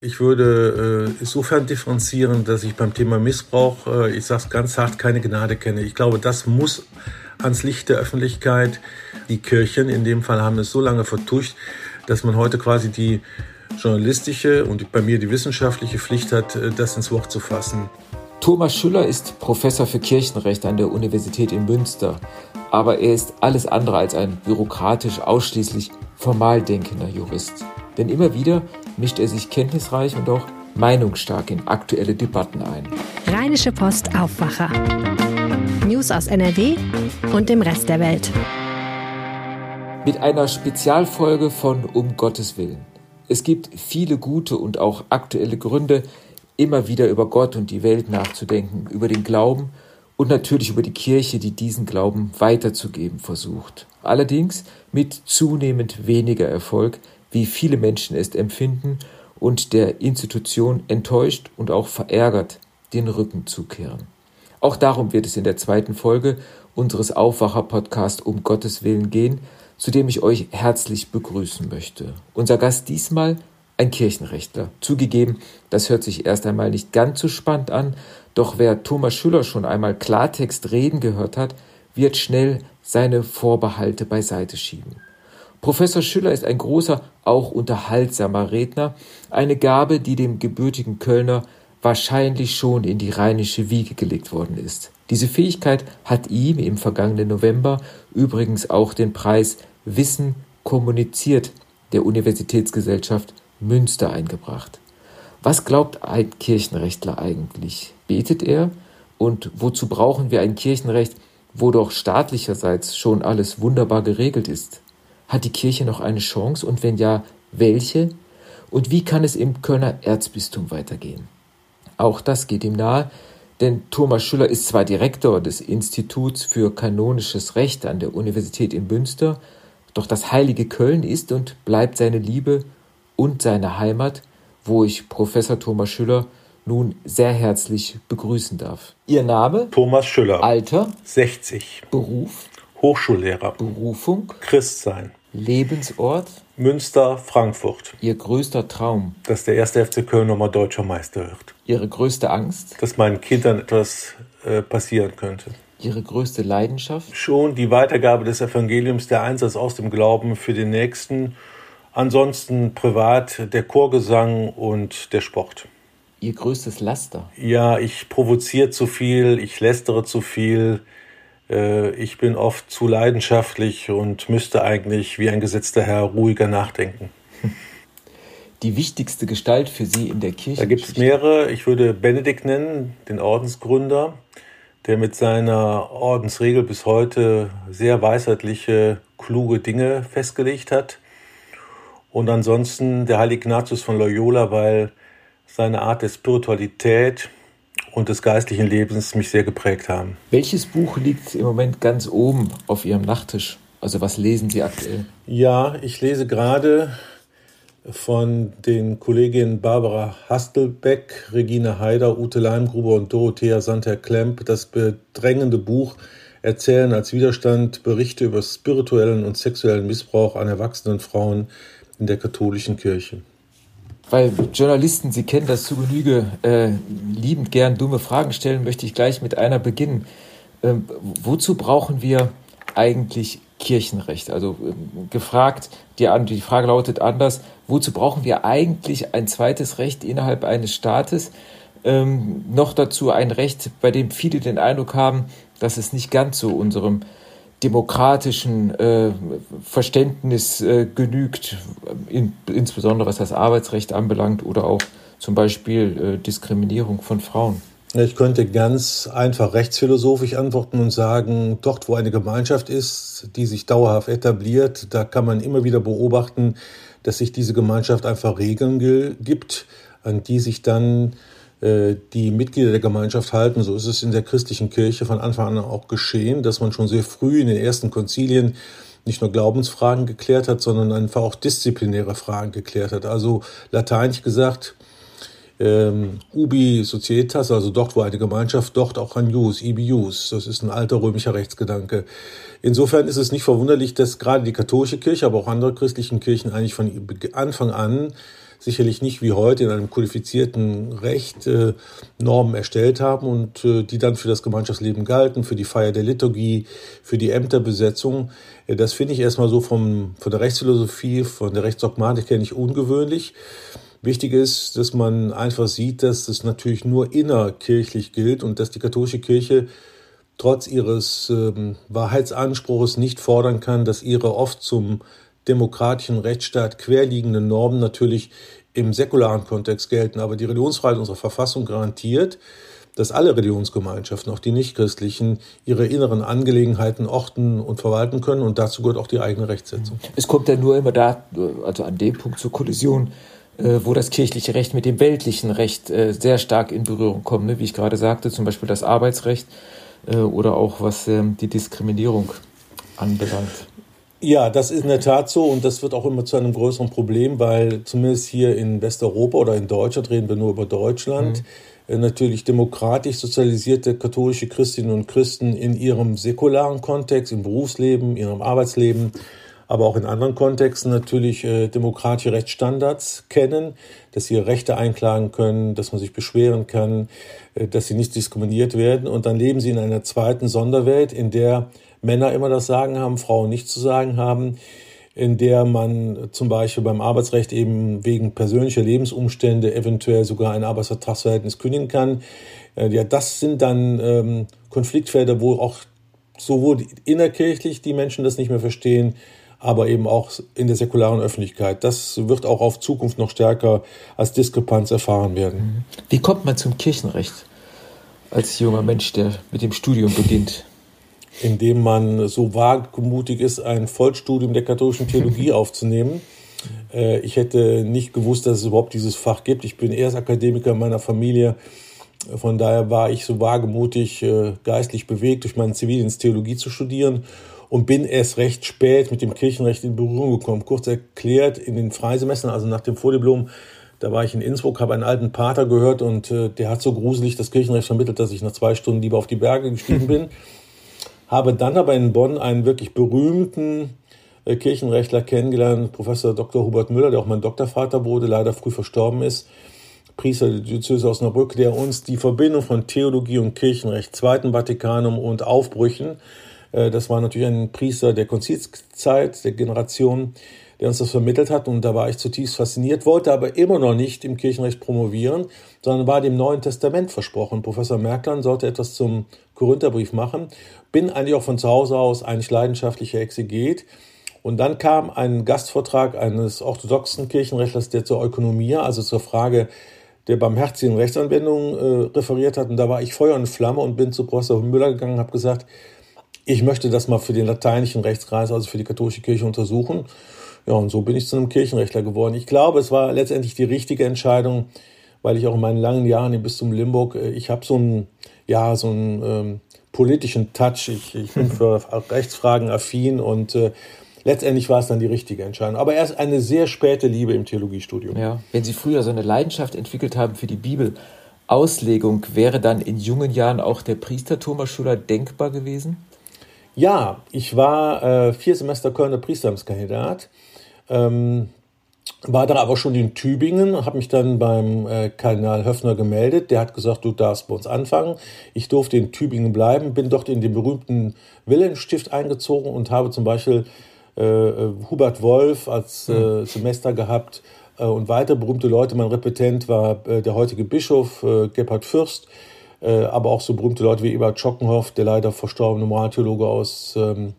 Ich würde äh, insofern differenzieren, dass ich beim Thema Missbrauch, äh, ich sage es ganz hart, keine Gnade kenne. Ich glaube, das muss ans Licht der Öffentlichkeit. Die Kirchen in dem Fall haben es so lange vertuscht, dass man heute quasi die journalistische und bei mir die wissenschaftliche Pflicht hat, äh, das ins Wort zu fassen. Thomas Schüller ist Professor für Kirchenrecht an der Universität in Münster, aber er ist alles andere als ein bürokratisch ausschließlich formal denkender Jurist. Denn immer wieder mischt er sich kenntnisreich und auch meinungsstark in aktuelle Debatten ein. Rheinische Post Aufwacher. News aus NRW und dem Rest der Welt. Mit einer Spezialfolge von Um Gottes Willen. Es gibt viele gute und auch aktuelle Gründe, immer wieder über Gott und die Welt nachzudenken, über den Glauben und natürlich über die Kirche, die diesen Glauben weiterzugeben versucht. Allerdings mit zunehmend weniger Erfolg, wie viele Menschen es empfinden und der Institution enttäuscht und auch verärgert den Rücken zukehren. Auch darum wird es in der zweiten Folge unseres Aufwacher-Podcasts um Gottes Willen gehen, zu dem ich euch herzlich begrüßen möchte. Unser Gast diesmal ein Kirchenrechtler. Zugegeben, das hört sich erst einmal nicht ganz so spannend an, doch wer Thomas Schüller schon einmal Klartext reden gehört hat, wird schnell seine Vorbehalte beiseite schieben. Professor Schüller ist ein großer, auch unterhaltsamer Redner, eine Gabe, die dem gebürtigen Kölner wahrscheinlich schon in die rheinische Wiege gelegt worden ist. Diese Fähigkeit hat ihm im vergangenen November übrigens auch den Preis Wissen kommuniziert der Universitätsgesellschaft Münster eingebracht. Was glaubt ein Kirchenrechtler eigentlich? Betet er? Und wozu brauchen wir ein Kirchenrecht, wo doch staatlicherseits schon alles wunderbar geregelt ist? Hat die Kirche noch eine Chance und wenn ja, welche? Und wie kann es im Kölner Erzbistum weitergehen? Auch das geht ihm nahe, denn Thomas Schüller ist zwar Direktor des Instituts für kanonisches Recht an der Universität in Münster, doch das heilige Köln ist und bleibt seine Liebe und seine Heimat, wo ich Professor Thomas Schüller nun sehr herzlich begrüßen darf. Ihr Name? Thomas Schüller. Alter? 60. Beruf? Hochschullehrer. Berufung? Christsein. Lebensort? Münster, Frankfurt. Ihr größter Traum? Dass der erste FC Köln nochmal deutscher Meister wird. Ihre größte Angst? Dass meinen Kindern etwas äh, passieren könnte. Ihre größte Leidenschaft? Schon die Weitergabe des Evangeliums, der Einsatz aus dem Glauben für den Nächsten. Ansonsten privat der Chorgesang und der Sport. Ihr größtes Laster? Ja, ich provoziere zu viel, ich lästere zu viel, ich bin oft zu leidenschaftlich und müsste eigentlich wie ein gesetzter Herr ruhiger nachdenken. Die wichtigste Gestalt für Sie in der Kirche? Da gibt es mehrere. Ich würde Benedikt nennen, den Ordensgründer, der mit seiner Ordensregel bis heute sehr weisheitliche, kluge Dinge festgelegt hat. Und ansonsten der heilige Ignatius von Loyola, weil seine Art der Spiritualität und des geistlichen Lebens mich sehr geprägt haben. Welches Buch liegt im Moment ganz oben auf Ihrem Nachttisch? Also was lesen Sie aktuell? Ja, ich lese gerade von den Kolleginnen Barbara Hastelbeck, Regine Haider, Ute Leimgruber und Dorothea Santer-Klemp das bedrängende Buch Erzählen als Widerstand Berichte über spirituellen und sexuellen Missbrauch an erwachsenen Frauen in der katholischen Kirche weil Journalisten, Sie kennen das zu Genüge, äh, liebend gern dumme Fragen stellen, möchte ich gleich mit einer beginnen. Ähm, wozu brauchen wir eigentlich Kirchenrecht? Also ähm, gefragt, die, die Frage lautet anders, wozu brauchen wir eigentlich ein zweites Recht innerhalb eines Staates? Ähm, noch dazu ein Recht, bei dem viele den Eindruck haben, dass es nicht ganz so unserem demokratischen äh, Verständnis äh, genügt, in, insbesondere was das Arbeitsrecht anbelangt oder auch zum Beispiel äh, Diskriminierung von Frauen? Ich könnte ganz einfach rechtsphilosophisch antworten und sagen, dort wo eine Gemeinschaft ist, die sich dauerhaft etabliert, da kann man immer wieder beobachten, dass sich diese Gemeinschaft einfach Regeln gibt, an die sich dann die Mitglieder der Gemeinschaft halten. So ist es in der christlichen Kirche von Anfang an auch geschehen, dass man schon sehr früh in den ersten Konzilien nicht nur Glaubensfragen geklärt hat, sondern einfach auch disziplinäre Fragen geklärt hat. Also lateinisch gesagt, ähm, ubi societas, also dort, wo eine Gemeinschaft, dort auch ein jus, ibi jus. Das ist ein alter römischer Rechtsgedanke. Insofern ist es nicht verwunderlich, dass gerade die katholische Kirche, aber auch andere christlichen Kirchen eigentlich von Anfang an sicherlich nicht wie heute in einem kodifizierten Recht äh, Normen erstellt haben und äh, die dann für das Gemeinschaftsleben galten, für die Feier der Liturgie, für die Ämterbesetzung. Äh, das finde ich erstmal so vom, von der Rechtsphilosophie, von der Rechtsdogmatik her nicht ungewöhnlich. Wichtig ist, dass man einfach sieht, dass das natürlich nur innerkirchlich gilt und dass die katholische Kirche trotz ihres ähm, Wahrheitsanspruchs nicht fordern kann, dass ihre oft zum demokratischen Rechtsstaat querliegenden Normen natürlich im säkularen Kontext gelten. Aber die Religionsfreiheit unserer Verfassung garantiert, dass alle Religionsgemeinschaften, auch die nichtchristlichen, ihre inneren Angelegenheiten orten und verwalten können. Und dazu gehört auch die eigene Rechtsetzung. Es kommt ja nur immer da, also an dem Punkt zur Kollision, äh, wo das kirchliche Recht mit dem weltlichen Recht äh, sehr stark in Berührung kommt. Ne? Wie ich gerade sagte, zum Beispiel das Arbeitsrecht äh, oder auch was ähm, die Diskriminierung anbelangt. Ja, das ist in der Tat so und das wird auch immer zu einem größeren Problem, weil zumindest hier in Westeuropa oder in Deutschland reden wir nur über Deutschland. Mhm. Natürlich demokratisch sozialisierte katholische Christinnen und Christen in ihrem säkularen Kontext, im Berufsleben, in ihrem Arbeitsleben, aber auch in anderen Kontexten natürlich äh, demokratische Rechtsstandards kennen, dass sie ihre Rechte einklagen können, dass man sich beschweren kann, äh, dass sie nicht diskriminiert werden. Und dann leben sie in einer zweiten Sonderwelt, in der Männer immer das Sagen haben, Frauen nicht zu sagen haben, in der man zum Beispiel beim Arbeitsrecht eben wegen persönlicher Lebensumstände eventuell sogar ein Arbeitsvertragsverhältnis kündigen kann. Äh, ja, das sind dann ähm, Konfliktfelder, wo auch sowohl innerkirchlich die Menschen das nicht mehr verstehen, aber eben auch in der säkularen Öffentlichkeit. Das wird auch auf Zukunft noch stärker als Diskrepanz erfahren werden. Wie kommt man zum Kirchenrecht als junger Mensch, der mit dem Studium beginnt? Indem man so wagemutig ist, ein Vollstudium der katholischen Theologie aufzunehmen. Äh, ich hätte nicht gewusst, dass es überhaupt dieses Fach gibt. Ich bin erst Akademiker in meiner Familie. Von daher war ich so wagemutig, äh, geistlich bewegt, durch meinen Zivildienst Theologie zu studieren und bin erst recht spät mit dem Kirchenrecht in Berührung gekommen. Kurz erklärt, in den Freisemestern, also nach dem Vordiplom, da war ich in Innsbruck, habe einen alten Pater gehört und äh, der hat so gruselig das Kirchenrecht vermittelt, dass ich nach zwei Stunden lieber auf die Berge gestiegen bin habe dann aber in Bonn einen wirklich berühmten äh, Kirchenrechtler kennengelernt, Professor Dr. Hubert Müller, der auch mein Doktorvater wurde, leider früh verstorben ist, Priester der Diözese Osnabrück, der uns die Verbindung von Theologie und Kirchenrecht, Zweiten Vatikanum und Aufbrüchen, äh, das war natürlich ein Priester der Konzilszeit, der Generation, der uns das vermittelt hat. Und da war ich zutiefst fasziniert, wollte aber immer noch nicht im Kirchenrecht promovieren, sondern war dem Neuen Testament versprochen. Professor Merkland sollte etwas zum Korintherbrief machen. Bin eigentlich auch von zu Hause aus eigentlich leidenschaftlicher Exeget. Und dann kam ein Gastvortrag eines orthodoxen Kirchenrechtlers, der zur Ökonomie, also zur Frage der barmherzigen Rechtsanwendung äh, referiert hat. Und da war ich Feuer und Flamme und bin zu Professor Müller gegangen und habe gesagt, ich möchte das mal für den lateinischen Rechtskreis, also für die katholische Kirche untersuchen. Ja, und so bin ich zu einem Kirchenrechtler geworden. Ich glaube, es war letztendlich die richtige Entscheidung, weil ich auch in meinen langen Jahren im Bistum Limburg, äh, ich habe so einen, ja, so einen ähm, politischen Touch. Ich, ich bin für Rechtsfragen affin und äh, letztendlich war es dann die richtige Entscheidung. Aber erst eine sehr späte Liebe im Theologiestudium. Ja, wenn Sie früher so eine Leidenschaft entwickelt haben für die Bibel, Auslegung, wäre dann in jungen Jahren auch der Priester Thomas Schuller denkbar gewesen? Ja, ich war äh, vier Semester Kölner Priesteramtskandidat ähm, war da aber schon in Tübingen, habe mich dann beim äh, Kardinal Höffner gemeldet. Der hat gesagt, du darfst bei uns anfangen. Ich durfte in Tübingen bleiben, bin dort in den berühmten Wilhelmstift eingezogen und habe zum Beispiel äh, äh Hubert Wolf als äh, hm. Semester gehabt äh, und weitere berühmte Leute. Mein Repetent war äh, der heutige Bischof äh, Gebhard Fürst, äh, aber auch so berühmte Leute wie Ebert Schockenhoff, der leider verstorbene Moraltheologe aus ähm,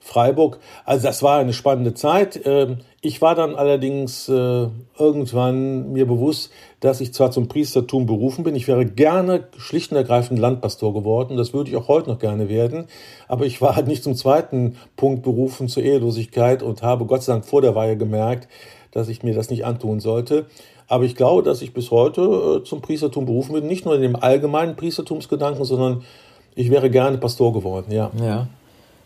Freiburg. Also das war eine spannende Zeit. Ähm, ich war dann allerdings äh, irgendwann mir bewusst, dass ich zwar zum Priestertum berufen bin, ich wäre gerne schlicht und ergreifend Landpastor geworden, das würde ich auch heute noch gerne werden, aber ich war halt nicht zum zweiten Punkt berufen zur Ehelosigkeit und habe Gott sei Dank vor der Weihe gemerkt, dass ich mir das nicht antun sollte. Aber ich glaube, dass ich bis heute äh, zum Priestertum berufen bin, nicht nur in dem allgemeinen Priestertumsgedanken, sondern ich wäre gerne Pastor geworden, ja. Ja.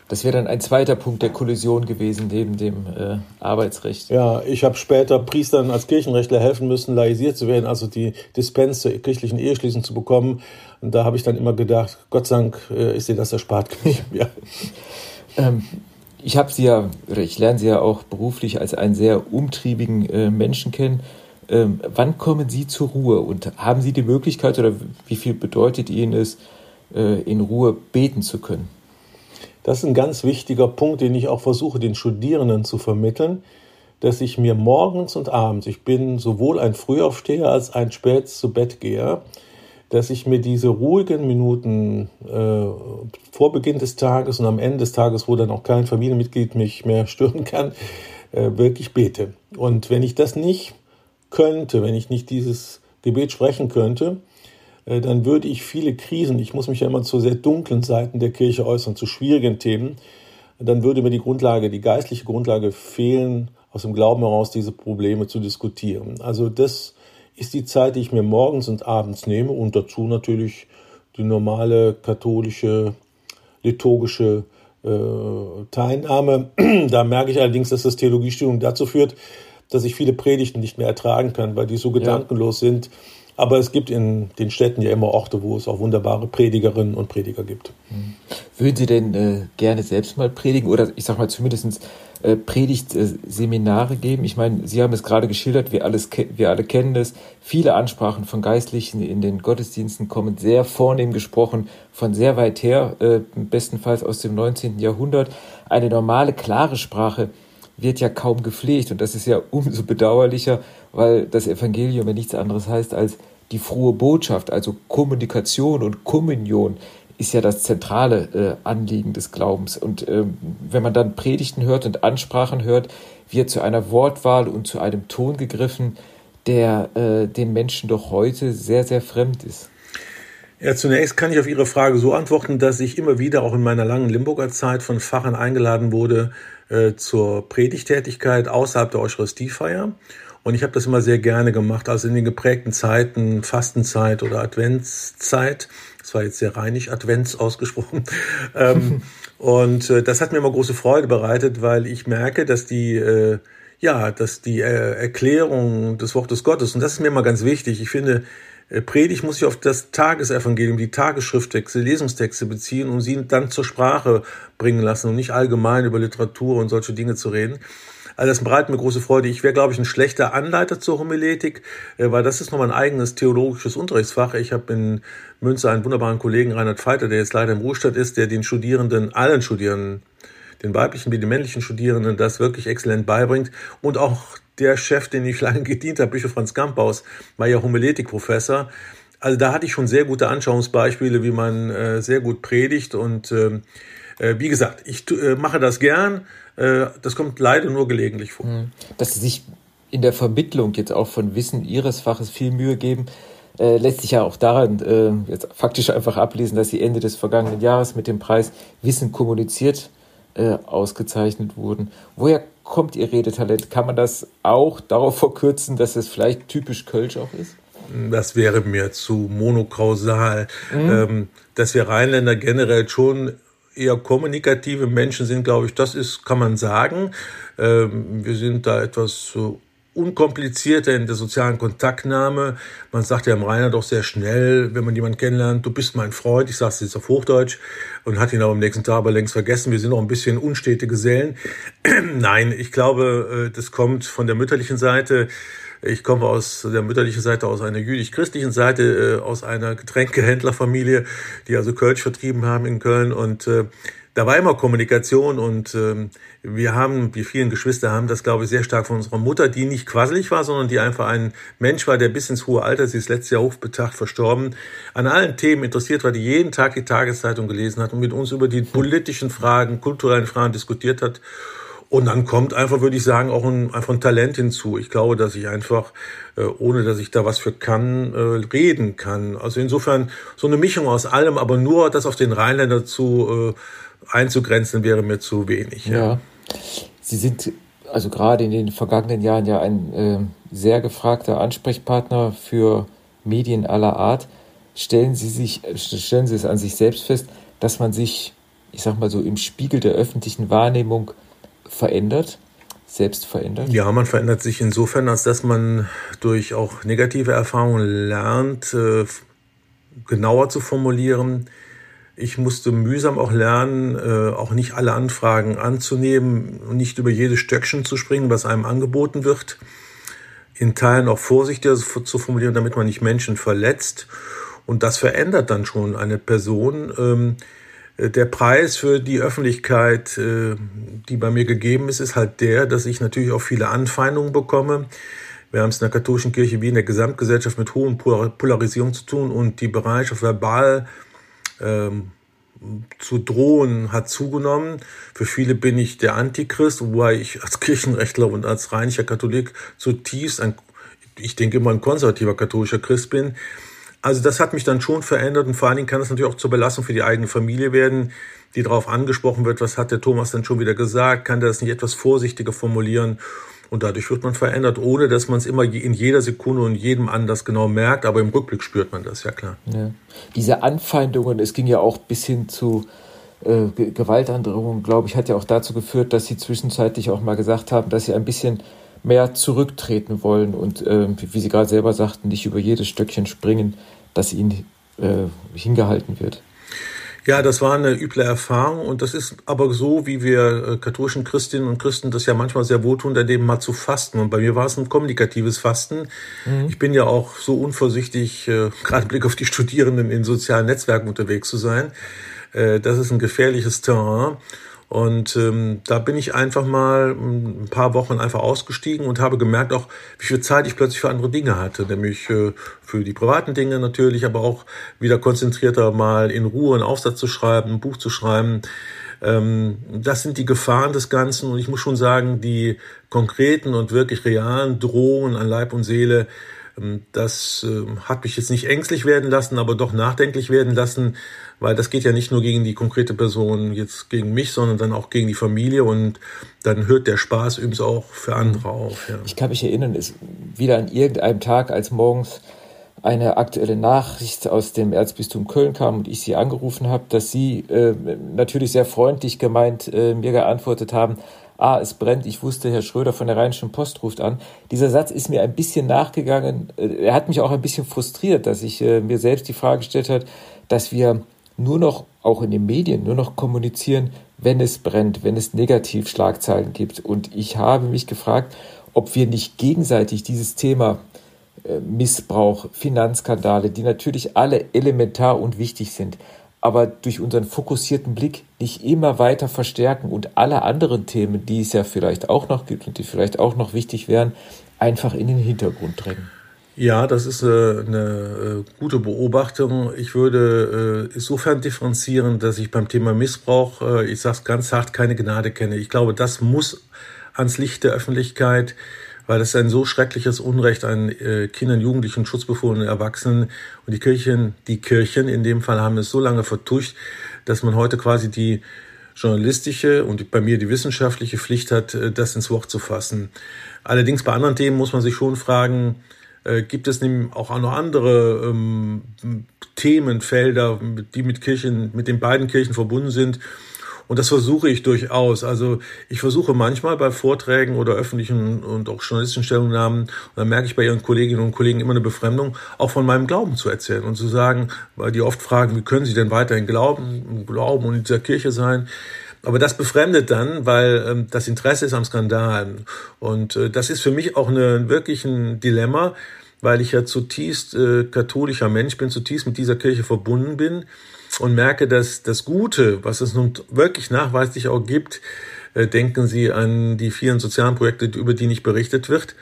Das wäre dann ein zweiter Punkt der Kollision gewesen neben dem äh, Arbeitsrecht. Ja, ich habe später Priestern als Kirchenrechtler helfen müssen, laisiert zu werden, also die Dispens zur kirchlichen Eheschließung zu bekommen. Und da habe ich dann immer gedacht, Gott sei Dank äh, ist dir das erspart geblieben. Ja. Ähm, ich habe Sie ja, oder ich lerne Sie ja auch beruflich als einen sehr umtriebigen äh, Menschen kennen. Ähm, wann kommen Sie zur Ruhe und haben Sie die Möglichkeit oder wie viel bedeutet Ihnen es, äh, in Ruhe beten zu können? Das ist ein ganz wichtiger Punkt, den ich auch versuche, den Studierenden zu vermitteln, dass ich mir morgens und abends, ich bin sowohl ein Frühaufsteher als ein spät zu Bett gehe, dass ich mir diese ruhigen Minuten äh, vor Beginn des Tages und am Ende des Tages, wo dann auch kein Familienmitglied mich mehr stören kann, äh, wirklich bete. Und wenn ich das nicht könnte, wenn ich nicht dieses Gebet sprechen könnte, dann würde ich viele Krisen, ich muss mich ja immer zu sehr dunklen Seiten der Kirche äußern, zu schwierigen Themen, dann würde mir die Grundlage, die geistliche Grundlage fehlen, aus dem Glauben heraus diese Probleme zu diskutieren. Also das ist die Zeit, die ich mir morgens und abends nehme und dazu natürlich die normale katholische liturgische äh, Teilnahme. da merke ich allerdings, dass das Theologiestudium dazu führt, dass ich viele Predigten nicht mehr ertragen kann, weil die so gedankenlos ja. sind. Aber es gibt in den Städten ja immer Orte, wo es auch wunderbare Predigerinnen und Prediger gibt. Hm. Würden Sie denn äh, gerne selbst mal predigen oder ich sag mal zumindest äh, Predigtseminare geben? Ich meine, Sie haben es gerade geschildert, wir, alles, wir alle kennen es. Viele Ansprachen von Geistlichen in den Gottesdiensten kommen sehr vornehm gesprochen, von sehr weit her, äh, bestenfalls aus dem 19. Jahrhundert. Eine normale, klare Sprache wird ja kaum gepflegt. Und das ist ja umso bedauerlicher, weil das Evangelium ja nichts anderes heißt als die frohe Botschaft, also Kommunikation und Kommunion ist ja das zentrale äh, Anliegen des Glaubens. Und ähm, wenn man dann Predigten hört und Ansprachen hört, wird zu einer Wortwahl und zu einem Ton gegriffen, der äh, den Menschen doch heute sehr, sehr fremd ist. Ja, zunächst kann ich auf Ihre Frage so antworten, dass ich immer wieder auch in meiner langen Limburger Zeit von Pfarrern eingeladen wurde, äh, zur Predigtätigkeit außerhalb der Eucharistiefeier. Und ich habe das immer sehr gerne gemacht, also in den geprägten Zeiten, Fastenzeit oder Adventszeit. Das war jetzt sehr reinig Advents ausgesprochen. ähm, und äh, das hat mir immer große Freude bereitet, weil ich merke, dass die äh, ja, dass die äh, Erklärung des Wortes Gottes, und das ist mir immer ganz wichtig, ich finde, Predigt muss sich auf das Tagesevangelium, die Tagesschrifttexte, Lesungstexte beziehen und sie dann zur Sprache bringen lassen und nicht allgemein über Literatur und solche Dinge zu reden. Also das bereitet mir große Freude. Ich wäre, glaube ich, ein schlechter Anleiter zur Homiletik, äh, weil das ist nochmal ein eigenes theologisches Unterrichtsfach. Ich habe in Münster einen wunderbaren Kollegen, Reinhard Feiter, der jetzt leider im Ruhestand ist, der den Studierenden, allen Studierenden, den weiblichen wie den männlichen Studierenden, das wirklich exzellent beibringt und auch der Chef, den ich lange gedient habe, Bischof Franz Gampaus, war ja Homiletikprofessor. Also da hatte ich schon sehr gute Anschauungsbeispiele, wie man äh, sehr gut predigt. Und ähm, äh, wie gesagt, ich äh, mache das gern. Äh, das kommt leider nur gelegentlich vor. Hm. Dass Sie sich in der Vermittlung jetzt auch von Wissen Ihres Faches viel Mühe geben, äh, lässt sich ja auch daran äh, jetzt faktisch einfach ablesen, dass Sie Ende des vergangenen Jahres mit dem Preis Wissen kommuniziert äh, ausgezeichnet wurden. Woher kommt Ihr Redetalent? Kann man das auch darauf verkürzen, dass es vielleicht typisch Kölsch auch ist? Das wäre mir zu monokausal. Mhm. Ähm, dass wir Rheinländer generell schon eher kommunikative Menschen sind, glaube ich, das ist, kann man sagen. Ähm, wir sind da etwas so unkomplizierter in der sozialen Kontaktnahme. Man sagt ja im Rainer doch sehr schnell, wenn man jemanden kennenlernt, du bist mein Freund, ich sage es jetzt auf Hochdeutsch und hat ihn aber am nächsten Tag aber längst vergessen. Wir sind auch ein bisschen unstete Gesellen. Nein, ich glaube, äh, das kommt von der mütterlichen Seite. Ich komme aus der mütterlichen Seite, aus einer jüdisch-christlichen Seite, äh, aus einer Getränkehändlerfamilie, die also Kölsch vertrieben haben in Köln und äh, da war immer Kommunikation und ähm, wir haben, die vielen Geschwister haben das, glaube ich, sehr stark von unserer Mutter, die nicht quasselig war, sondern die einfach ein Mensch war, der bis ins hohe Alter, sie ist letztes Jahr hochbetagt verstorben, an allen Themen interessiert war, die jeden Tag die Tageszeitung gelesen hat und mit uns über die politischen Fragen, kulturellen Fragen diskutiert hat. Und dann kommt einfach, würde ich sagen, auch ein, einfach ein Talent hinzu. Ich glaube, dass ich einfach, äh, ohne dass ich da was für kann, äh, reden kann. Also insofern so eine Mischung aus allem, aber nur das auf den Rheinländer zu äh, einzugrenzen wäre mir zu wenig. Ja. ja. Sie sind also gerade in den vergangenen Jahren ja ein sehr gefragter Ansprechpartner für Medien aller Art. Stellen Sie sich, stellen Sie es an sich selbst fest, dass man sich, ich sag mal so, im Spiegel der öffentlichen Wahrnehmung verändert, selbst verändert? Ja, man verändert sich insofern, als dass man durch auch negative Erfahrungen lernt, äh, genauer zu formulieren, ich musste mühsam auch lernen, äh, auch nicht alle Anfragen anzunehmen nicht über jedes Stöckchen zu springen, was einem angeboten wird. in Teilen auch vorsichtiger zu formulieren, damit man nicht Menschen verletzt. Und das verändert dann schon eine Person. Ähm, äh, der Preis für die Öffentlichkeit, äh, die bei mir gegeben ist, ist halt der, dass ich natürlich auch viele Anfeindungen bekomme. Wir haben es in der katholischen Kirche wie in der Gesamtgesellschaft mit hohen Polarisierung zu tun und die Bereitschaft verbal ähm, zu drohen hat zugenommen. Für viele bin ich der Antichrist, wobei ich als Kirchenrechtler und als rheinischer Katholik zutiefst ein, ich denke immer ein konservativer katholischer Christ bin. Also das hat mich dann schon verändert und vor allen Dingen kann es natürlich auch zur Belastung für die eigene Familie werden, die darauf angesprochen wird, was hat der Thomas denn schon wieder gesagt, kann der das nicht etwas vorsichtiger formulieren und dadurch wird man verändert, ohne dass man es immer in jeder Sekunde und jedem anders genau merkt, aber im Rückblick spürt man das, ja klar. Ja. Diese Anfeindungen, es ging ja auch bis hin zu äh, Gewaltandrohungen, glaube ich, hat ja auch dazu geführt, dass sie zwischenzeitlich auch mal gesagt haben, dass sie ein bisschen mehr zurücktreten wollen und, äh, wie Sie gerade selber sagten, nicht über jedes Stöckchen springen, das ihnen äh, hingehalten wird. Ja, das war eine üble Erfahrung und das ist aber so, wie wir äh, katholischen Christinnen und Christen das ja manchmal sehr wohltun, daneben mal zu fasten. Und bei mir war es ein kommunikatives Fasten. Mhm. Ich bin ja auch so unvorsichtig, äh, gerade Blick auf die Studierenden in sozialen Netzwerken unterwegs zu sein. Äh, das ist ein gefährliches Terrain. Und ähm, da bin ich einfach mal ein paar Wochen einfach ausgestiegen und habe gemerkt auch, wie viel Zeit ich plötzlich für andere Dinge hatte, nämlich äh, für die privaten Dinge natürlich, aber auch wieder konzentrierter mal in Ruhe einen Aufsatz zu schreiben, ein Buch zu schreiben. Ähm, das sind die Gefahren des Ganzen und ich muss schon sagen, die konkreten und wirklich realen Drohungen an Leib und Seele, ähm, das äh, hat mich jetzt nicht ängstlich werden lassen, aber doch nachdenklich werden lassen weil das geht ja nicht nur gegen die konkrete Person, jetzt gegen mich, sondern dann auch gegen die Familie und dann hört der Spaß übrigens auch für andere auf. Ja. Ich kann mich erinnern, es wieder an irgendeinem Tag, als morgens eine aktuelle Nachricht aus dem Erzbistum Köln kam und ich sie angerufen habe, dass sie äh, natürlich sehr freundlich gemeint äh, mir geantwortet haben, ah, es brennt, ich wusste, Herr Schröder von der Rheinischen Post ruft an. Dieser Satz ist mir ein bisschen nachgegangen. Äh, er hat mich auch ein bisschen frustriert, dass ich äh, mir selbst die Frage gestellt habe, dass wir nur noch, auch in den Medien, nur noch kommunizieren, wenn es brennt, wenn es Negativschlagzeilen gibt. Und ich habe mich gefragt, ob wir nicht gegenseitig dieses Thema äh, Missbrauch, Finanzskandale, die natürlich alle elementar und wichtig sind, aber durch unseren fokussierten Blick nicht immer weiter verstärken und alle anderen Themen, die es ja vielleicht auch noch gibt und die vielleicht auch noch wichtig wären, einfach in den Hintergrund drängen. Ja, das ist äh, eine äh, gute Beobachtung. Ich würde äh, insofern differenzieren, dass ich beim Thema Missbrauch, ich sage es ganz hart, keine Gnade kenne. Ich glaube, das muss ans Licht der Öffentlichkeit, weil es ein so schreckliches Unrecht an Kindern, Jugendlichen, schutzbefohlenen Erwachsenen und die Kirchen, die Kirchen in dem Fall haben es so lange vertuscht, dass man heute quasi die journalistische und bei mir die wissenschaftliche Pflicht hat, das ins Wort zu fassen. Allerdings bei anderen Themen muss man sich schon fragen, äh, gibt es auch noch andere ähm, Themenfelder, die mit Kirchen, mit den beiden Kirchen verbunden sind. Und das versuche ich durchaus. Also ich versuche manchmal bei Vorträgen oder öffentlichen und auch journalistischen Stellungnahmen, und dann merke ich bei Ihren Kolleginnen und Kollegen immer eine Befremdung, auch von meinem Glauben zu erzählen und zu sagen, weil die oft fragen, wie können Sie denn weiterhin glauben, glauben und in dieser Kirche sein? Aber das befremdet dann, weil ähm, das Interesse ist am Skandal. Und äh, das ist für mich auch eine, wirklich ein Dilemma, weil ich ja zutiefst äh, katholischer Mensch bin, zutiefst mit dieser Kirche verbunden bin und merke, dass das Gute, was es nun wirklich nachweislich auch gibt, äh, denken Sie an die vielen sozialen Projekte, über die nicht berichtet wird.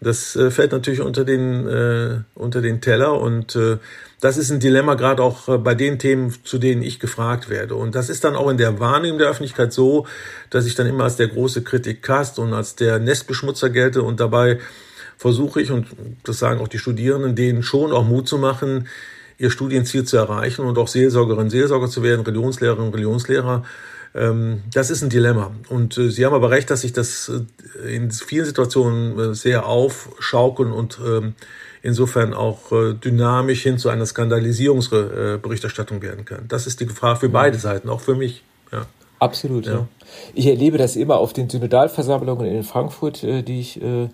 Das äh, fällt natürlich unter den, äh, unter den Teller und äh, das ist ein Dilemma gerade auch äh, bei den Themen, zu denen ich gefragt werde. Und das ist dann auch in der Wahrnehmung der Öffentlichkeit so, dass ich dann immer als der große Kritikast und als der Nestbeschmutzer gelte und dabei versuche ich, und das sagen auch die Studierenden, denen schon auch Mut zu machen, ihr Studienziel zu erreichen und auch Seelsorgerin, Seelsorger zu werden, Religionslehrerin, Religionslehrer. Ähm, das ist ein Dilemma. Und äh, Sie haben aber recht, dass sich das äh, in vielen Situationen sehr aufschaukeln und ähm, insofern auch äh, dynamisch hin zu einer Skandalisierungsberichterstattung werden kann. Das ist die Gefahr für beide Seiten, auch für mich. Ja. Absolut. Ja. ja. Ich erlebe das immer auf den Synodalversammlungen in Frankfurt, äh, die ich äh,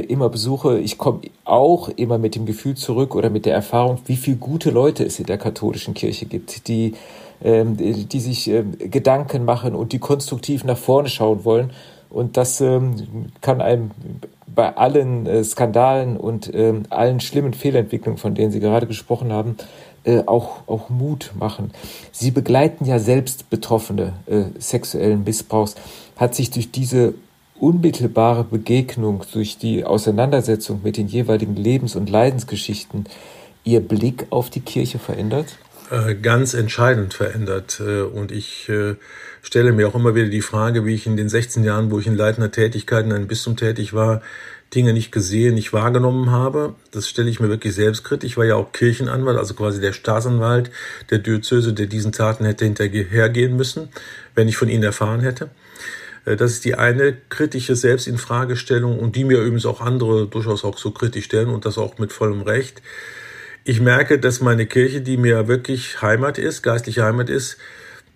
immer besuche. Ich komme auch immer mit dem Gefühl zurück oder mit der Erfahrung, wie viele gute Leute es in der katholischen Kirche gibt, die, ähm, die sich ähm, Gedanken machen und die konstruktiv nach vorne schauen wollen Und das ähm, kann einem bei allen äh, Skandalen und ähm, allen schlimmen Fehlentwicklungen, von denen Sie gerade gesprochen haben, äh, auch, auch Mut machen. Sie begleiten ja selbst Betroffene äh, sexuellen Missbrauchs. Hat sich durch diese unmittelbare Begegnung, durch die Auseinandersetzung mit den jeweiligen Lebens- und Leidensgeschichten Ihr Blick auf die Kirche verändert? Äh, ganz entscheidend verändert. Äh, und ich äh, stelle mir auch immer wieder die Frage, wie ich in den 16 Jahren, wo ich in leitender Tätigkeit in einem Bistum tätig war, Dinge nicht gesehen, nicht wahrgenommen habe. Das stelle ich mir wirklich selbstkritisch. Ich war ja auch Kirchenanwalt, also quasi der Staatsanwalt der Diözese, der diesen Taten hätte hinterhergehen müssen, wenn ich von ihnen erfahren hätte. Das ist die eine kritische Selbstinfragestellung und die mir übrigens auch andere durchaus auch so kritisch stellen und das auch mit vollem Recht. Ich merke, dass meine Kirche, die mir wirklich Heimat ist, geistliche Heimat ist,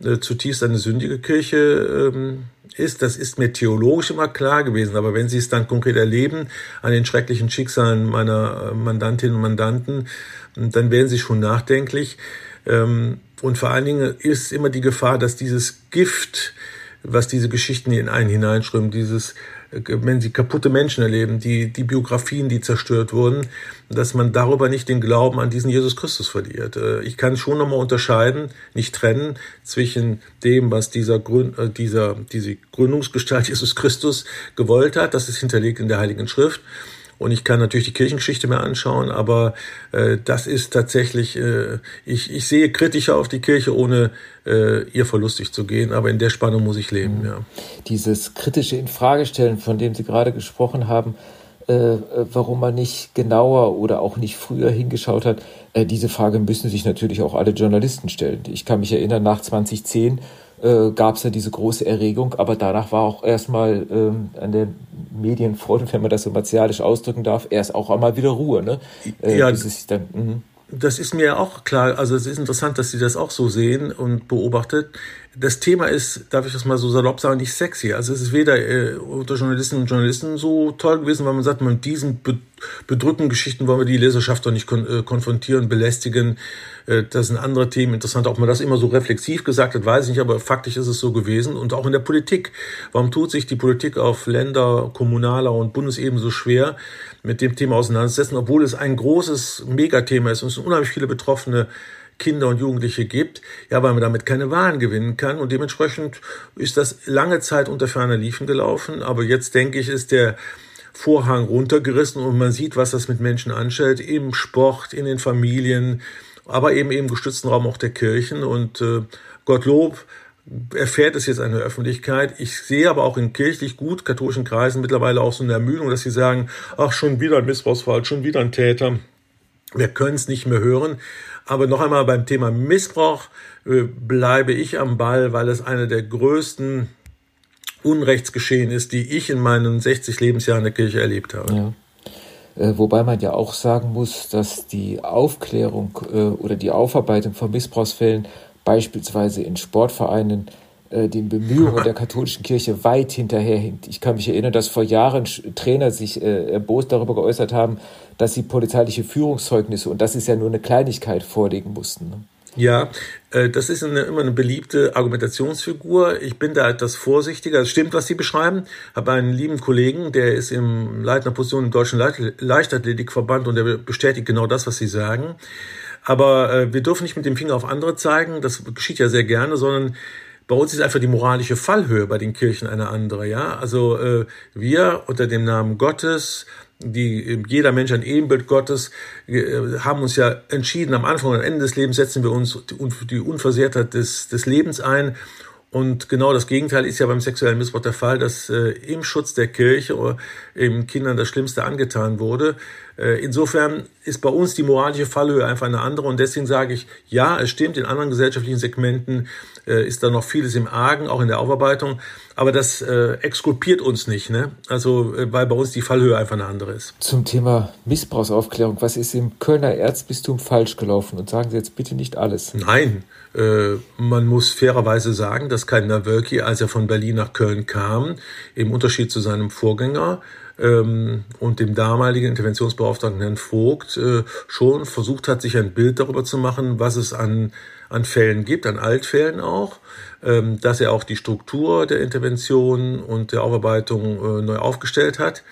äh, zutiefst eine sündige Kirche ähm, ist. Das ist mir theologisch immer klar gewesen. Aber wenn Sie es dann konkret erleben an den schrecklichen Schicksalen meiner äh, Mandantinnen und Mandanten, dann werden Sie schon nachdenklich. Ähm, und vor allen Dingen ist immer die Gefahr, dass dieses Gift, was diese Geschichten in einen hineinströmen, dieses wenn sie kaputte Menschen erleben, die, die Biografien, die zerstört wurden, dass man darüber nicht den Glauben an diesen Jesus Christus verliert. Äh, ich kann schon nochmal unterscheiden, nicht trennen zwischen dem, was dieser, Gründ, äh, dieser, diese Gründungsgestalt Jesus Christus gewollt hat, das ist hinterlegt in der Heiligen Schrift, und ich kann natürlich die Kirchengeschichte mehr anschauen, aber äh, das ist tatsächlich, äh, ich, ich sehe kritischer auf die Kirche, ohne äh, ihr verlustig zu gehen, aber in der Spannung muss ich leben, mhm. ja. Dieses kritische Infragestellen, von dem Sie gerade gesprochen haben, äh, warum man nicht genauer oder auch nicht früher hingeschaut hat, äh, diese Frage müssen sich natürlich auch alle Journalisten stellen. Ich kann mich erinnern, nach 2010 äh, gab es ja diese große Erregung, aber danach war auch erstmal ähm, an der Medienfront, wenn man das so martialisch ausdrücken darf, erst auch einmal wieder Ruhe. Ne? Äh, ja, dann, mhm. das ist mir auch klar. Also es ist interessant, dass Sie das auch so sehen und beobachtet. Das Thema ist, darf ich das mal so salopp sagen, nicht sexy. Also es ist weder äh, unter Journalistinnen und Journalisten so toll gewesen, weil man sagt, mit diesen bedrückenden Geschichten wollen wir die Leserschaft doch nicht kon äh, konfrontieren, belästigen äh, das sind andere Themen interessant. Ob man das immer so reflexiv gesagt hat, weiß ich nicht, aber faktisch ist es so gewesen. Und auch in der Politik. Warum tut sich die Politik auf Länder-, kommunaler und Bundesebene so schwer, mit dem Thema auseinanderzusetzen, obwohl es ein großes Megathema ist und es unheimlich viele betroffene Kinder und Jugendliche gibt, ja, weil man damit keine Wahlen gewinnen kann. Und dementsprechend ist das lange Zeit unter ferner Liefen gelaufen. Aber jetzt denke ich, ist der Vorhang runtergerissen und man sieht, was das mit Menschen anstellt, im Sport, in den Familien, aber eben im gestützten Raum auch der Kirchen. Und äh, Gottlob erfährt es jetzt eine Öffentlichkeit. Ich sehe aber auch in kirchlich gut katholischen Kreisen mittlerweile auch so eine Ermüdung, dass sie sagen, ach, schon wieder ein Missbrauchsfall, schon wieder ein Täter. Wir können es nicht mehr hören. Aber noch einmal beim Thema Missbrauch äh, bleibe ich am Ball, weil es eine der größten Unrechtsgeschehen ist, die ich in meinen 60 Lebensjahren der Kirche erlebt habe. Ja. Äh, wobei man ja auch sagen muss, dass die Aufklärung äh, oder die Aufarbeitung von Missbrauchsfällen beispielsweise in Sportvereinen den Bemühungen der katholischen Kirche weit hinterherhinkt. Ich kann mich erinnern, dass vor Jahren Trainer sich erbost darüber geäußert haben, dass sie polizeiliche Führungszeugnisse, und das ist ja nur eine Kleinigkeit, vorlegen mussten. Ne? Ja, äh, das ist eine, immer eine beliebte Argumentationsfigur. Ich bin da etwas vorsichtiger. Es stimmt, was Sie beschreiben. Habe einen lieben Kollegen, der ist im leitender Position im Deutschen Leichtathletikverband und der bestätigt genau das, was Sie sagen. Aber äh, wir dürfen nicht mit dem Finger auf andere zeigen. Das geschieht ja sehr gerne, sondern bei uns ist einfach die moralische Fallhöhe bei den Kirchen eine andere. Ja, also äh, wir unter dem Namen Gottes die, jeder Mensch ein Ebenbild Gottes, äh, haben uns ja entschieden, am Anfang und Ende des Lebens setzen wir uns die Unversehrtheit des, des Lebens ein. Und genau das Gegenteil ist ja beim sexuellen Missbrauch der Fall, dass äh, im Schutz der Kirche oder eben Kindern das Schlimmste angetan wurde. Äh, insofern ist bei uns die moralische Fallhöhe einfach eine andere. Und deswegen sage ich, ja, es stimmt, in anderen gesellschaftlichen Segmenten äh, ist da noch vieles im Argen, auch in der Aufarbeitung. Aber das äh, exkulpiert uns nicht, ne? Also, weil bei uns die Fallhöhe einfach eine andere ist. Zum Thema Missbrauchsaufklärung, was ist im Kölner Erzbistum falsch gelaufen? Und sagen Sie jetzt bitte nicht alles. Nein, äh, man muss fairerweise sagen, dass Kardinal Wölki, als er von Berlin nach Köln kam, im Unterschied zu seinem Vorgänger, ähm, und dem damaligen Interventionsbeauftragten Herrn Vogt äh, schon versucht hat, sich ein Bild darüber zu machen, was es an, an Fällen gibt, an Altfällen auch, ähm, dass er auch die Struktur der Intervention und der Aufarbeitung äh, neu aufgestellt hat.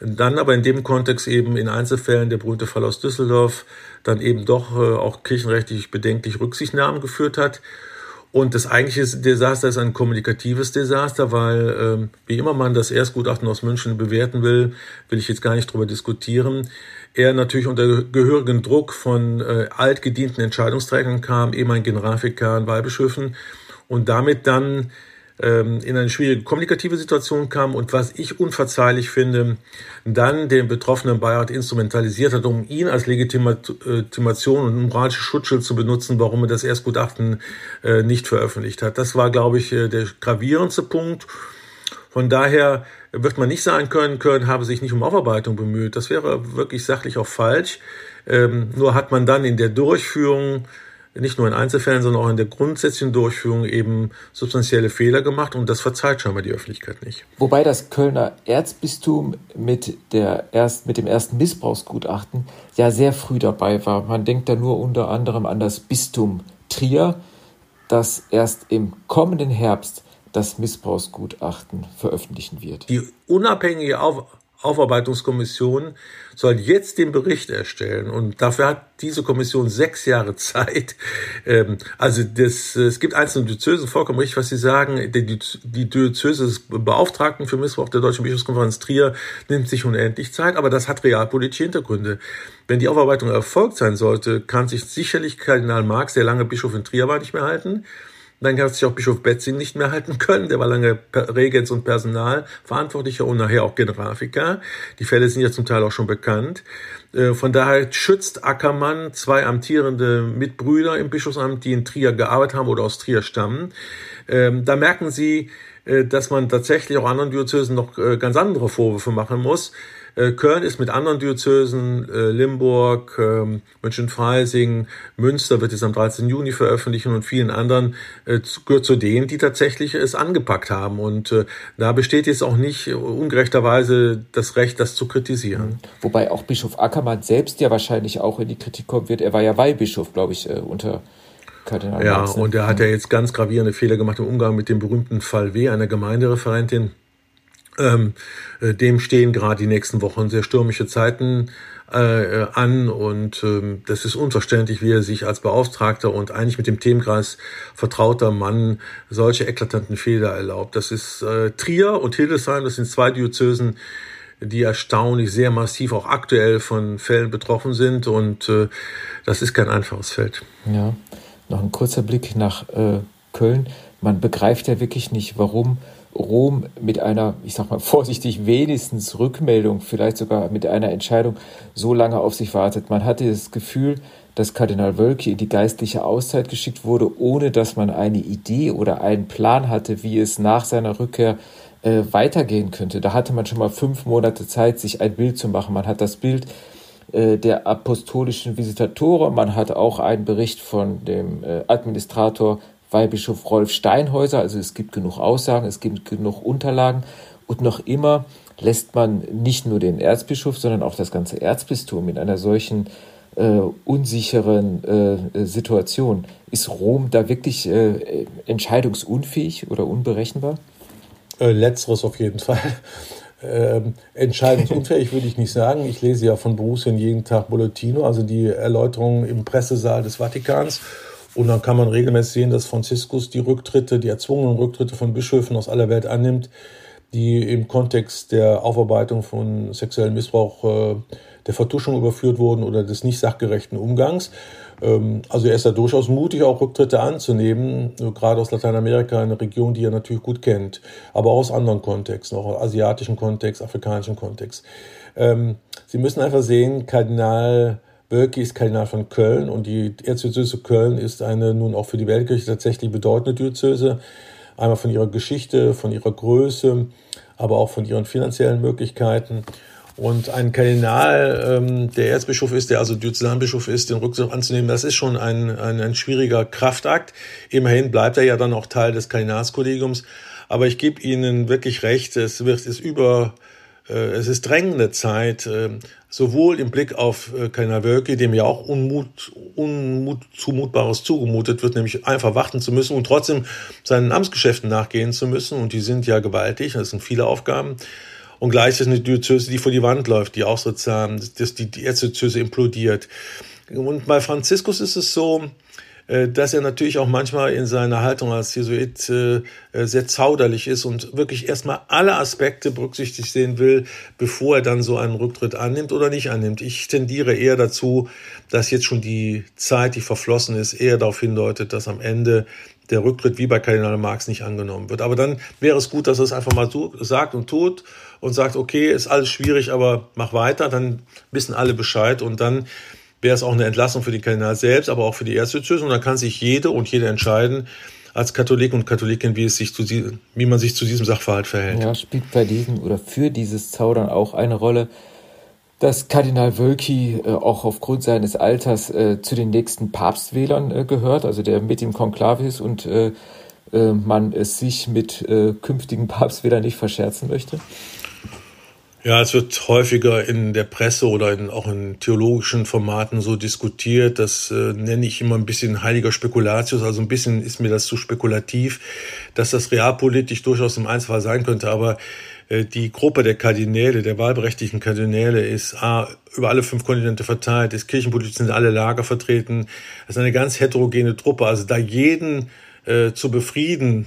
Dann aber in dem Kontext eben in Einzelfällen, der berühmte Fall aus Düsseldorf, dann eben doch äh, auch kirchenrechtlich bedenklich Rücksichtnahmen geführt hat. Und das eigentliche Desaster ist ein kommunikatives Desaster, weil ähm, wie immer man das Erstgutachten aus München bewerten will, will ich jetzt gar nicht drüber diskutieren. Er natürlich unter gehörigen Druck von äh, altgedienten Entscheidungsträgern kam, eben ein Generalvikar in Weihbischöfen und damit dann ähm, in eine schwierige kommunikative Situation kam und was ich unverzeihlich finde, dann den betroffenen Beirat instrumentalisiert hat, um ihn als Legitimation und moralische Schutzschild zu benutzen, warum er das Erstgutachten äh, nicht veröffentlicht hat. Das war, glaube ich, äh, der gravierendste Punkt. Von daher wird man nicht sagen können, Köln habe sich nicht um Aufarbeitung bemüht. Das wäre wirklich sachlich auch falsch. Ähm, nur hat man dann in der Durchführung nicht nur in Einzelfällen, sondern auch in der grundsätzlichen Durchführung eben substanzielle Fehler gemacht und das verzeiht scheinbar die Öffentlichkeit nicht. Wobei das Kölner Erzbistum mit, der erst, mit dem ersten Missbrauchsgutachten ja sehr früh dabei war. Man denkt da nur unter anderem an das Bistum Trier, das erst im kommenden Herbst das Missbrauchsgutachten veröffentlichen wird. Die unabhängige Auf Aufarbeitungskommission soll jetzt den Bericht erstellen und dafür hat diese Kommission sechs Jahre Zeit. Ähm, also das, es gibt einzelne Diözesen, vollkommen richtig, was Sie sagen. Die, die Diözese des Beauftragten für Missbrauch der Deutschen Bischofskonferenz Trier nimmt sich unendlich Zeit, aber das hat realpolitische Hintergründe. Wenn die Aufarbeitung erfolgt sein sollte, kann sich sicherlich Kardinal Marx, der lange Bischof in Trier war, nicht mehr halten. Dann hat sich auch Bischof Betzing nicht mehr halten können. Der war lange Regens- und Personalverantwortlicher und nachher auch Generalvikar. Die Fälle sind ja zum Teil auch schon bekannt. Äh, von daher schützt Ackermann zwei amtierende Mitbrüder im Bischofsamt, die in Trier gearbeitet haben oder aus Trier stammen. Ähm, da merken Sie, äh, dass man tatsächlich auch anderen Diözesen noch äh, ganz andere Vorwürfe machen muss. Äh, Köln ist mit anderen Diözesen, äh, Limburg, ähm, München-Freising, Münster wird es am 13. Juni veröffentlichen und vielen anderen äh, gehört zu denen, die tatsächlich es angepackt haben. Und da besteht jetzt auch nicht ungerechterweise das Recht, das zu kritisieren. Wobei auch Bischof Ackermann selbst ja wahrscheinlich auch in die Kritik kommen wird. Er war ja Weihbischof, glaube ich, unter Kardinal Ja, ne? und er hat ja jetzt ganz gravierende Fehler gemacht im Umgang mit dem berühmten Fall W, einer Gemeindereferentin ähm, äh, dem stehen gerade die nächsten Wochen sehr stürmische Zeiten äh, an und ähm, das ist unverständlich, wie er sich als Beauftragter und eigentlich mit dem Themenkreis vertrauter Mann solche eklatanten Fehler erlaubt. Das ist äh, Trier und Hildesheim, das sind zwei Diözesen, die erstaunlich sehr massiv auch aktuell von Fällen betroffen sind und äh, das ist kein einfaches Feld. Ja, noch ein kurzer Blick nach äh, Köln. Man begreift ja wirklich nicht, warum Rom mit einer, ich sag mal vorsichtig, wenigstens Rückmeldung, vielleicht sogar mit einer Entscheidung so lange auf sich wartet. Man hatte das Gefühl, dass Kardinal Wölki in die geistliche Auszeit geschickt wurde, ohne dass man eine Idee oder einen Plan hatte, wie es nach seiner Rückkehr äh, weitergehen könnte. Da hatte man schon mal fünf Monate Zeit, sich ein Bild zu machen. Man hat das Bild äh, der apostolischen Visitatoren, man hat auch einen Bericht von dem äh, Administrator Weihbischof Rolf Steinhäuser. Also es gibt genug Aussagen, es gibt genug Unterlagen und noch immer lässt man nicht nur den Erzbischof, sondern auch das ganze Erzbistum in einer solchen äh, unsicheren äh, Situation. Ist Rom da wirklich äh, entscheidungsunfähig oder unberechenbar? Äh, letzteres auf jeden Fall. Ähm, entscheidungsunfähig würde ich nicht sagen. Ich lese ja von Borussia jeden Tag Bollettino, also die Erläuterungen im Pressesaal des Vatikans. Und dann kann man regelmäßig sehen, dass Franziskus die Rücktritte, die erzwungenen Rücktritte von Bischöfen aus aller Welt annimmt, die im Kontext der Aufarbeitung von sexuellem Missbrauch, äh, der Vertuschung überführt wurden oder des nicht sachgerechten Umgangs. Ähm, also er ist da durchaus mutig, auch Rücktritte anzunehmen, gerade aus Lateinamerika, eine Region, die er natürlich gut kennt, aber auch aus anderen Kontexten, auch asiatischen Kontext, afrikanischen Kontext. Ähm, Sie müssen einfach sehen, Kardinal Wölki ist Kardinal von Köln und die Erzdiözese Köln ist eine nun auch für die Weltkirche tatsächlich bedeutende Diözese. Einmal von ihrer Geschichte, von ihrer Größe, aber auch von ihren finanziellen Möglichkeiten. Und ein Kardinal, ähm, der Erzbischof ist, der also Diözesanbischof ist, den Rückzug anzunehmen, das ist schon ein, ein, ein schwieriger Kraftakt. Immerhin bleibt er ja dann auch Teil des Kardinalskollegiums. Aber ich gebe Ihnen wirklich recht, es wird es über äh, es ist drängende Zeit, äh, sowohl im Blick auf äh, Wölki, dem ja auch Unmut, Unmut, Zumutbares zugemutet wird, nämlich einfach warten zu müssen und trotzdem seinen Amtsgeschäften nachgehen zu müssen. Und die sind ja gewaltig, das sind viele Aufgaben. Und gleich ist eine Diözese, die vor die Wand läuft, die auch sozusagen, dass die, die Erzdiözese implodiert. Und bei Franziskus ist es so, dass er natürlich auch manchmal in seiner Haltung als Jesuit äh, äh, sehr zauderlich ist und wirklich erstmal alle Aspekte berücksichtigt sehen will, bevor er dann so einen Rücktritt annimmt oder nicht annimmt. Ich tendiere eher dazu, dass jetzt schon die Zeit, die verflossen ist, eher darauf hindeutet, dass am Ende der Rücktritt wie bei Kardinal Marx nicht angenommen wird. Aber dann wäre es gut, dass er es einfach mal so sagt und tut und sagt, okay, ist alles schwierig, aber mach weiter, dann wissen alle Bescheid und dann wäre es auch eine Entlassung für den Kardinal selbst, aber auch für die Erzdiözese. Und dann kann sich jede und jede entscheiden, als Katholik und Katholikin, wie, es sich zu, wie man sich zu diesem Sachverhalt verhält. Ja, spielt bei diesem oder für dieses Zaudern auch eine Rolle, dass Kardinal Wölki äh, auch aufgrund seines Alters äh, zu den nächsten Papstwählern äh, gehört, also der mit im Konklave ist und äh, äh, man es sich mit äh, künftigen Papstwählern nicht verscherzen möchte? Ja, es wird häufiger in der Presse oder in, auch in theologischen Formaten so diskutiert. Das äh, nenne ich immer ein bisschen heiliger Spekulatius. Also ein bisschen ist mir das zu spekulativ, dass das realpolitisch durchaus im Einzelfall sein könnte. Aber äh, die Gruppe der Kardinäle, der wahlberechtigten Kardinäle ist A, über alle fünf Kontinente verteilt, ist kirchenpolitisch sind alle Lager vertreten. Das ist eine ganz heterogene Truppe. Also da jeden äh, zu befrieden,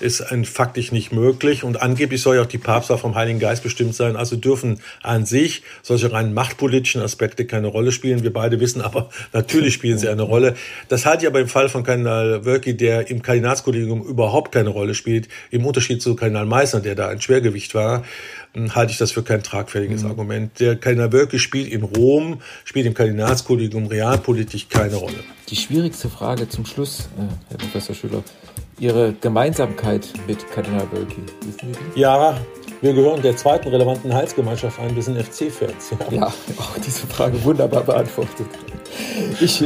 ist ein faktisch nicht möglich. Und angeblich soll ja auch die Papstwahl vom Heiligen Geist bestimmt sein. Also dürfen an sich solche rein machtpolitischen Aspekte keine Rolle spielen. Wir beide wissen aber, natürlich spielen sie eine Rolle. Das halte ich aber im Fall von Kardinal Wölki, der im Kardinalskollegium überhaupt keine Rolle spielt, im Unterschied zu Kardinal Meissner, der da ein Schwergewicht war, hm, halte ich das für kein tragfähiges mhm. Argument. Der Kardinal Wölki spielt in Rom, spielt im Kardinalskollegium realpolitisch keine Rolle. Die schwierigste Frage zum Schluss, äh, Herr Professor Schüler. Ihre Gemeinsamkeit mit Kardinal Wölki, wissen Sie die? Ja, wir gehören der zweiten relevanten Heilsgemeinschaft an. Wir sind FC-Fans. Ja. ja, auch diese Frage wunderbar beantwortet. Ich,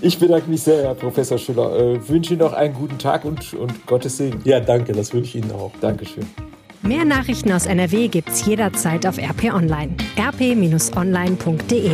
ich bedanke mich sehr, Herr Professor Schüller. Äh, wünsche Ihnen noch einen guten Tag und, und Gottes Segen. Ja, danke, das wünsche ich Ihnen auch. Dankeschön. Mehr Nachrichten aus NRW gibt's jederzeit auf RP Online. rp-online.de